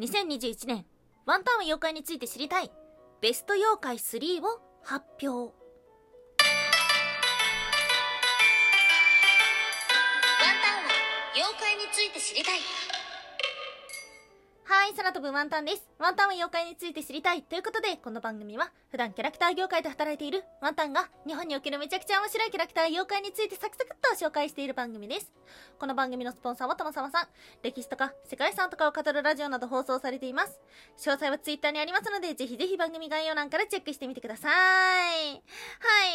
2021年ワンタウン妖怪について知りたいベスト妖怪3を発表。ワンタウンは妖怪について知りたい。はい、空飛ぶワンタンです。ワンタンは妖怪について知りたい。ということで、この番組は、普段キャラクター業界で働いているワンタンが、日本におけるめちゃくちゃ面白いキャラクター妖怪についてサクサクっと紹介している番組です。この番組のスポンサーはともさまさん。歴史とか世界遺産とかを語るラジオなど放送されています。詳細はツイッターにありますので、ぜひぜひ番組概要欄からチェックしてみてください。は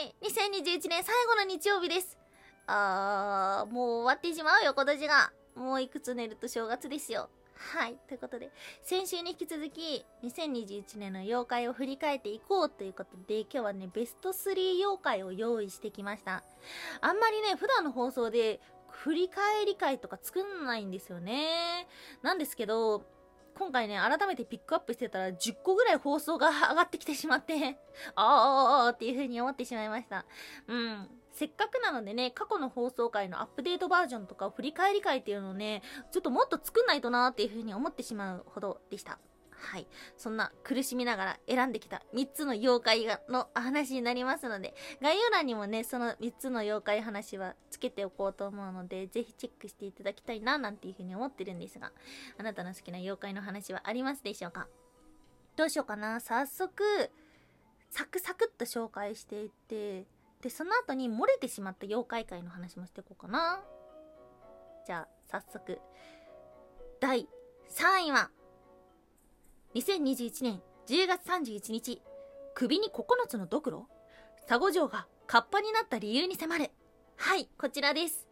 い、2021年最後の日曜日です。あー、もう終わってしまうよ、今年が。もういくつ寝ると正月ですよ。はい。ということで、先週に引き続き、2021年の妖怪を振り返っていこうということで、今日はね、ベスト3妖怪を用意してきました。あんまりね、普段の放送で、振り返り会とか作んないんですよね。なんですけど、今回ね、改めてピックアップしてたら10個ぐらい放送が上がってきてしまって、あーっていう風に思ってしまいました。うん。せっかくなのでね、過去の放送回のアップデートバージョンとか振り返り会っていうのをね、ちょっともっと作んないとなーっていう風に思ってしまうほどでした。はい。そんな苦しみながら選んできた3つの妖怪がの話になりますので、概要欄にもね、その3つの妖怪話はつけておこうと思うので、ぜひチェックしていただきたいななんていう風に思ってるんですが、あなたの好きな妖怪の話はありますでしょうか？どうしようかな早速、サクサクっと紹介していって、で、その後に漏れてしまった妖怪界の話もしていこうかな。じゃあ、早速。第3位は、2021年10月31日、首に9つのドクロ佐護城がカッパになった理由に迫る。はい、こちらです。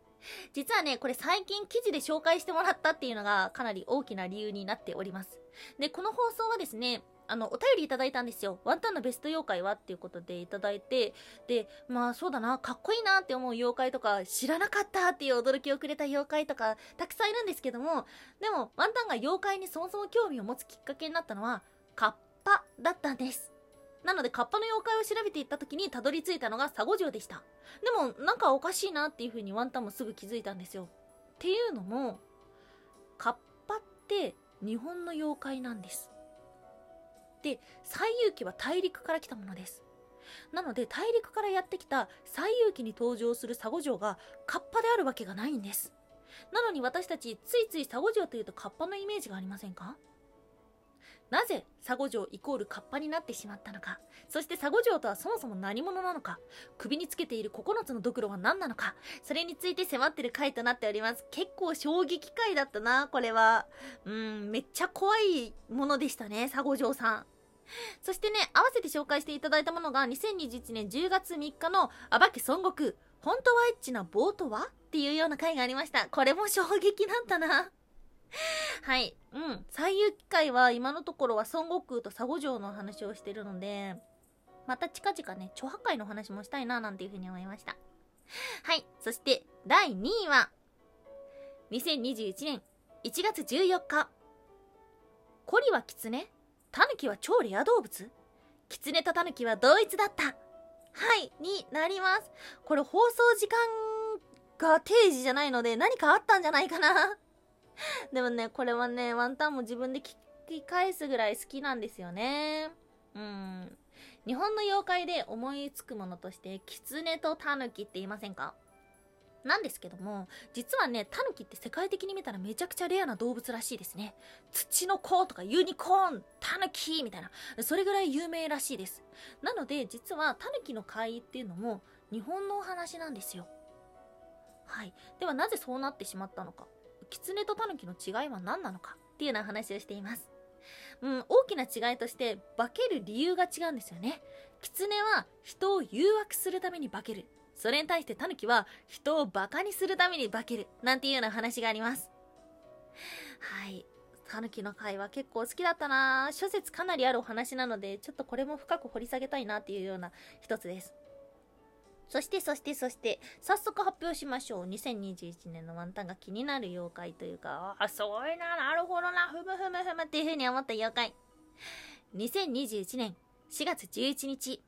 実はね、これ最近記事で紹介してもらったっていうのがかなり大きな理由になっております。で、この放送はですね、あの、お便りいただいたんですよ。ワンタンのベスト妖怪はっていうことでいただいて、で、まあそうだな、かっこいいなって思う妖怪とか、知らなかったっていう驚きをくれた妖怪とか、たくさんいるんですけども、でも、ワンタンが妖怪にそもそも興味を持つきっかけになったのは、カッパだったんです。なので、カッパの妖怪を調べていった時にたどり着いたのが佐護城でした。でも、なんかおかしいなっていう風にワンタンもすぐ気づいたんですよ。っていうのも、カッパって日本の妖怪なんです。で、西遊記は大陸から来たものです。なので、大陸からやってきた西遊記に登場する佐護城がカッパであるわけがないんです。なのに私たち、ついつい佐護城というとカッパのイメージがありませんか？なぜ佐護城イコールカッパになってしまったのか？そして佐護城とはそもそも何者なのか？首につけている9つのドクロは何なのか？それについて迫ってる回となっております。結構衝撃回だったなこれは。うんめっちゃ怖いものでしたね佐護城さん。そしてね合わせて紹介していただいたものが2021年10月3日の暴け孫悟空本当はエッチな棒とは？っていうような回がありましたこれも衝撃だったな はい。うん。最遊記会は今のところは孫悟空と佐護城の話をしてるので、また近々ね、著破会の話もしたいななんていうふうに思いました。はい。そして、第2位は、2021年1月14日。コリはキツネタヌキは超レア動物？キツネとタヌキは同一だった。はい。になります。これ放送時間が定時じゃないので何かあったんじゃないかなでもね、これはね、ワンタンも自分で聞き返すぐらい好きなんですよね。うん。日本の妖怪で思いつくものとして、キツネとタヌキって言いませんか？なんですけども、実はね、タヌキって世界的に見たらめちゃくちゃレアな動物らしいですね。土の子とかユニコーン、タヌキみたいな、それぐらい有名らしいです。なので、実はタヌキの怪異っていうのも日本のお話なんですよ。はい。ではなぜそうなってしまったのか。キツネとタヌキの違いは何なのかっていうような話をしています。うん、大きな違いとして化ける理由が違うんですよね。キツネは人を誘惑するために化ける。それに対してタヌキは人をバカにするために化ける。なんていうような話があります。はい。タヌキの回は結構好きだったな諸説かなりあるお話なので、ちょっとこれも深く掘り下げたいなっていうような一つです。そして、そして、そして、早速発表しましょう。2021年のワンタンが気になる妖怪というか、あ、そういな、なるほどな、ふむふむふむっていう風に思った妖怪。2021年4月11日、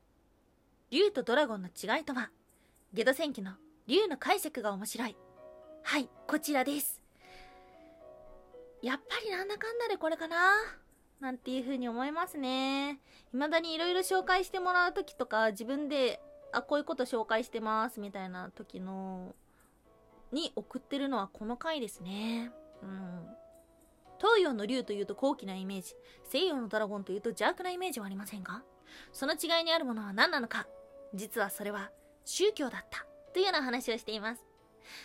竜とドラゴンの違いとは、ゲド戦記の竜の解釈が面白い。はい、こちらです。やっぱりなんだかんだでこれかな？なんていう風に思いますね。未だに色々紹介してもらう時とか、自分で、あ、こういうこと紹介してますみたいな時の、に送ってるのはこの回ですね。うん。東洋の竜というと高貴なイメージ、西洋のドラゴンというと邪悪なイメージはありませんか？その違いにあるものは何なのか？実はそれは宗教だったというような話をしています。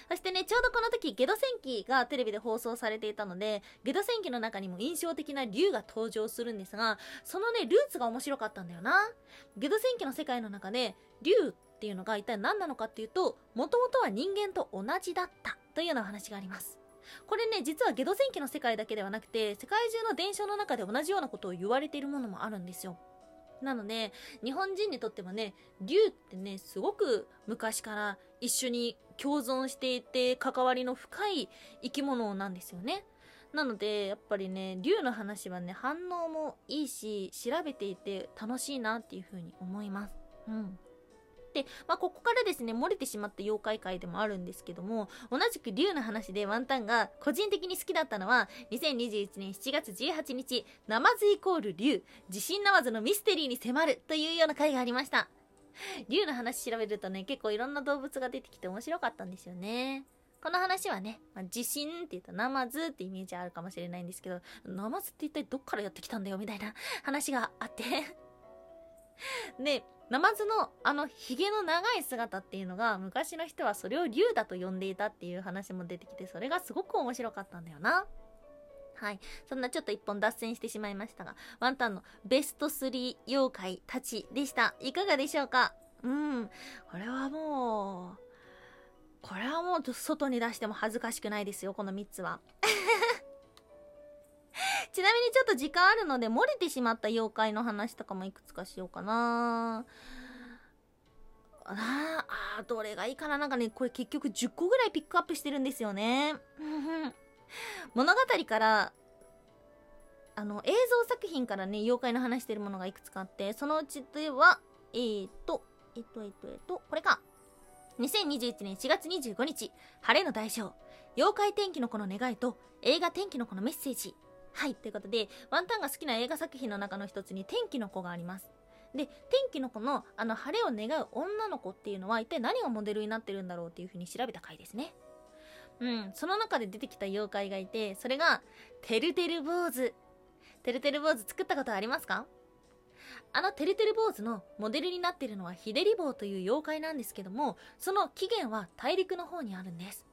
そしてね、ちょうどこの時、ゲド戦記がテレビで放送されていたので、ゲド戦記の中にも印象的な竜が登場するんですが、そのね、ルーツが面白かったんだよな。ゲド戦記の世界の中で、竜っていうのが一体何なのかっていうと、もともとは人間と同じだったというような話があります。これね、実はゲド戦記の世界だけではなくて、世界中の伝承の中で同じようなことを言われているものもあるんですよ。なので、日本人にとってもね、竜ってね、すごく昔から一緒に共存していて関わりの深い生き物なんですよね。なので、やっぱりね、竜の話はね、反応もいいし、調べていて楽しいなっていうふうに思います。うん。で、まあ、ここからですね、漏れてしまった妖怪界でもあるんですけども、同じく竜の話でワンタンが個人的に好きだったのは、2021年7月18日、ナマズイコール竜、地震ナマズのミステリーに迫るというような回がありました。竜の話調べるとね、結構いろんな動物が出てきて面白かったんですよね。この話はね、まあ、地震って言ったらナマズってイメージあるかもしれないんですけど、ナマズって一体どっからやってきたんだよみたいな話があって で、ナマズのあのヒゲの長い姿っていうのが昔の人はそれを竜だと呼んでいたっていう話も出てきてそれがすごく面白かったんだよな。はい。そんなちょっと一本脱線してしまいましたが、ワンタンのベスト3妖怪たちでした。いかがでしょうか？うん。これはもう、これはもう外に出しても恥ずかしくないですよ、この3つは。ちなみにちょっと時間あるので、漏れてしまった妖怪の話とかもいくつかしようかなああ、どれがいいかななんかね、これ結局10個ぐらいピックアップしてるんですよね。物語から、あの、映像作品からね、妖怪の話してるものがいくつかあって、そのうちでは、えーと、えっと、えっと、えっと、これか。2021年4月25日、晴れの代償、妖怪天気の子の願いと映画天気の子のメッセージはい、ということで、ワンタンが好きな映画作品の中の一つに天気の子があります。で、天気の子のあの晴れを願う女の子っていうのは一体何がモデルになってるんだろうっていう風に調べた回ですね。うん、その中で出てきた妖怪がいて、それが、てるてる坊主。てるてる坊主作ったことありますか？あのてるてる坊主のモデルになってるのはヒデリ坊という妖怪なんですけども、その起源は大陸の方にあるんです。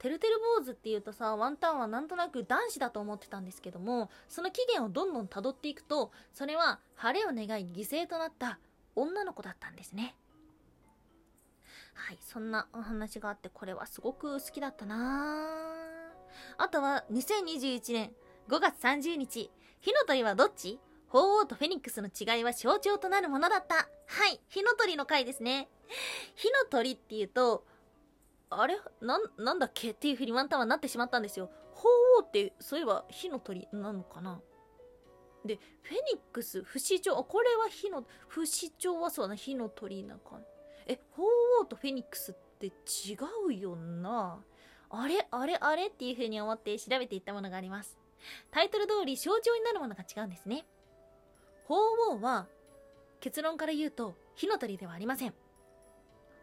てるてる坊主っていうとさ、ワンタンはなんとなく男子だと思ってたんですけども、その起源をどんどん辿っていくと、それは晴れを願い犠牲となった女の子だったんですね。はい、そんなお話があって、これはすごく好きだったなあとは、2021年5月30日、火の鳥はどっち？鳳凰とフェニックスの違いは象徴となるものだった。はい、火の鳥の回ですね。火の鳥っていうと、あれ？なん、なんだっけ？っていうふうにワンタンはなってしまったんですよ。鳳凰って、そういえば火の鳥なのかな？で、フェニックス、不死鳥、あ、これは火の、不死鳥はそうな、火の鳥なんか。え、鳳凰とフェニックスって違うよな。あれ？あれ？あれ？っていうふうに思って調べていったものがあります。タイトル通り象徴になるものが違うんですね。鳳凰は、結論から言うと火の鳥ではありません。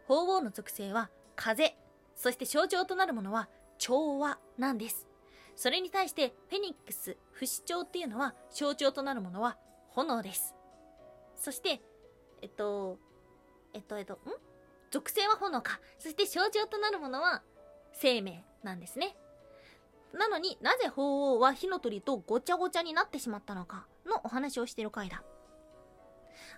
鳳凰の属性は風、そして象徴となるものは調和なんです。それに対してフェニックス、不死鳥っていうのは象徴となるものは炎です。そして、えっと、えっと、えっと、ん？属性は炎か。そして象徴となるものは生命なんですね。なのになぜ鳳凰は火の鳥とごちゃごちゃになってしまったのかのお話をしている回だ。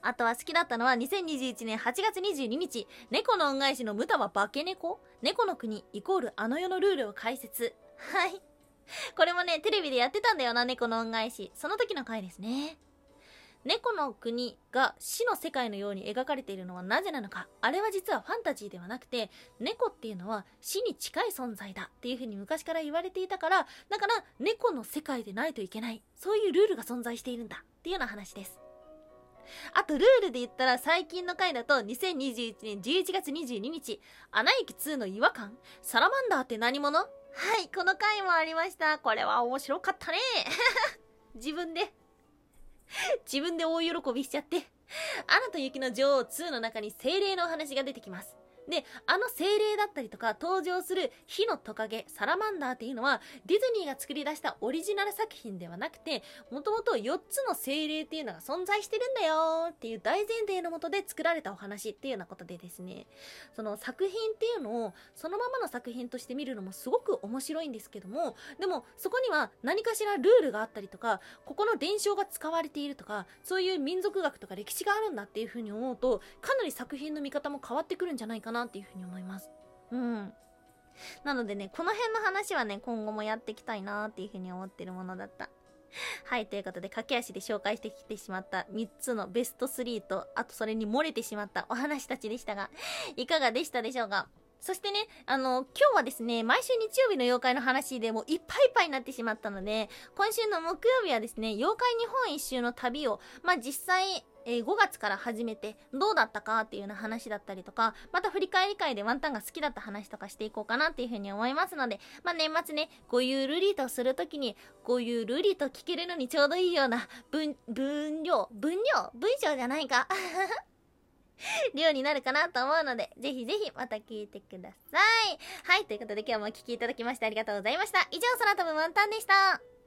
あとは好きだったのは2021年8月22日、猫の恩返しのムタは化け猫？猫の国イコールあの世のルールを解説。はい。これもね、テレビでやってたんだよな、猫の恩返し。その時の回ですね。猫の国が死の世界のように描かれているのはなぜなのかあれは実はファンタジーではなくて猫っていうのは死に近い存在だっていう風に昔から言われていたからだから猫の世界でないといけないそういうルールが存在しているんだっていうような話ですあとルールで言ったら最近の回だと2021年11月22日、アナ雪2の違和感？サラマンダーって何者？はい、この回もありました。これは面白かったね。自分で 自分で大喜びしちゃって。アナと雪の女王2の中に精霊のお話が出てきます。で、あの精霊だったりとか登場する火のトカゲ、サラマンダーっていうのはディズニーが作り出したオリジナル作品ではなくて、もともと4つの精霊っていうのが存在してるんだよっていう大前提のもとで作られたお話っていうようなことでですね、その作品っていうのをそのままの作品として見るのもすごく面白いんですけども、でもそこには何かしらルールがあったりとか、ここの伝承が使われているとか、そういう民族学とか歴史があるんだっていうふうに思うと、かなり作品の見方も変わってくるんじゃないかななっていうふうに思います。うん。なのでね、この辺の話はね、今後もやっていきたいなっていうふうに思ってるものだった。はい、ということで、駆け足で紹介してきてしまった3つのベスト3と、あとそれに漏れてしまったお話たちでしたが、いかがでしたでしょうか？そしてね、あの、今日はですね、毎週日曜日の妖怪の話でもういっぱいいっぱいになってしまったので、今週の木曜日はですね、妖怪日本一周の旅を、まあ、実際、えー、5月から始めてどうだったかっていうような話だったりとか、また振り返り会でワンタンが好きだった話とかしていこうかなっていうふうに思いますので、まあ、年末ね、ごゆるりとするときに、ごゆるりと聞けるのにちょうどいいような分、分量、分量、文章じゃないか？量になるかなと思うので、ぜひぜひまた聞いてください。はい、ということで今日もお聴きいただきましてありがとうございました。以上、空飛ぶワンタンでした。